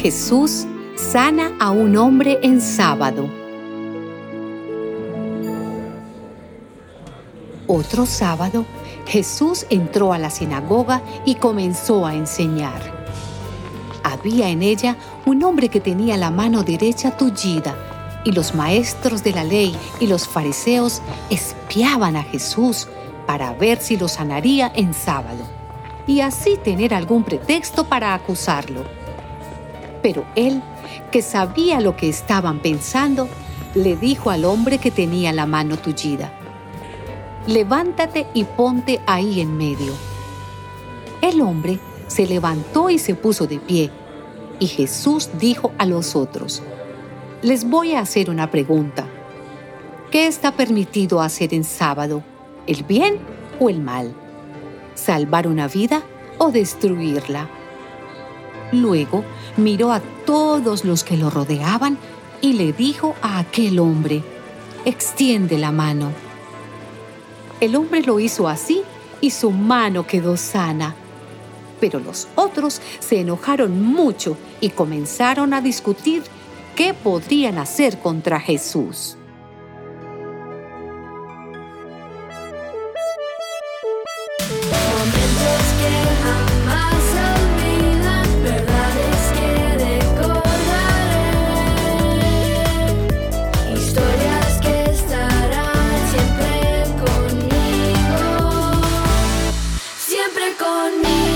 Jesús sana a un hombre en sábado. Otro sábado, Jesús entró a la sinagoga y comenzó a enseñar. Había en ella un hombre que tenía la mano derecha tullida y los maestros de la ley y los fariseos espiaban a Jesús para ver si lo sanaría en sábado y así tener algún pretexto para acusarlo. Pero él, que sabía lo que estaban pensando, le dijo al hombre que tenía la mano tullida, levántate y ponte ahí en medio. El hombre se levantó y se puso de pie, y Jesús dijo a los otros, les voy a hacer una pregunta. ¿Qué está permitido hacer en sábado? ¿El bien o el mal? ¿Salvar una vida o destruirla? Luego miró a todos los que lo rodeaban y le dijo a aquel hombre, extiende la mano. El hombre lo hizo así y su mano quedó sana. Pero los otros se enojaron mucho y comenzaron a discutir qué podrían hacer contra Jesús. siempre conmigo.